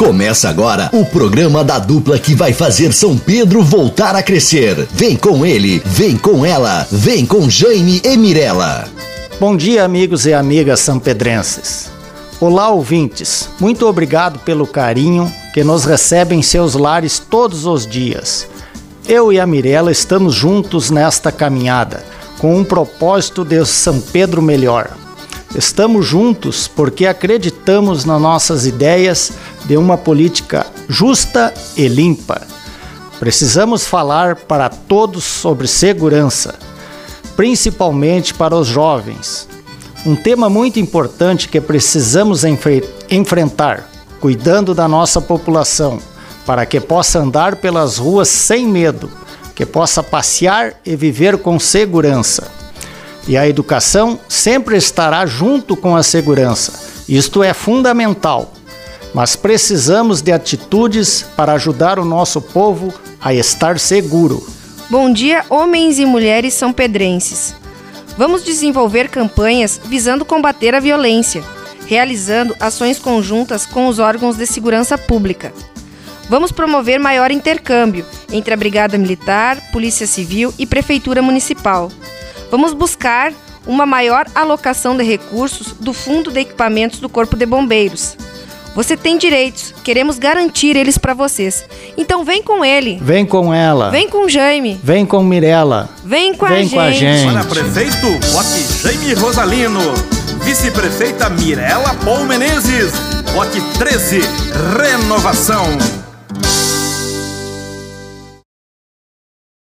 Começa agora o programa da dupla que vai fazer São Pedro voltar a crescer. Vem com ele, vem com ela, vem com Jaime e Mirella. Bom dia, amigos e amigas sampedrenses. Olá, ouvintes. Muito obrigado pelo carinho que nos recebem em seus lares todos os dias. Eu e a Mirella estamos juntos nesta caminhada, com um propósito de São Pedro melhor. Estamos juntos porque acreditamos nas nossas ideias de uma política justa e limpa. Precisamos falar para todos sobre segurança, principalmente para os jovens. Um tema muito importante que precisamos enfre enfrentar, cuidando da nossa população, para que possa andar pelas ruas sem medo, que possa passear e viver com segurança. E a educação sempre estará junto com a segurança. Isto é fundamental. Mas precisamos de atitudes para ajudar o nosso povo a estar seguro. Bom dia, homens e mulheres são pedrenses. Vamos desenvolver campanhas visando combater a violência, realizando ações conjuntas com os órgãos de segurança pública. Vamos promover maior intercâmbio entre a Brigada Militar, Polícia Civil e Prefeitura Municipal Vamos buscar uma maior alocação de recursos do Fundo de Equipamentos do Corpo de Bombeiros. Você tem direitos, queremos garantir eles para vocês. Então vem com ele. Vem com ela. Vem com Jaime. Vem com Mirella. Vem com, vem a, com gente. a gente. Para prefeito, vote Jaime Rosalino. Vice-prefeita Mirella Paul Menezes. Vote 13, renovação.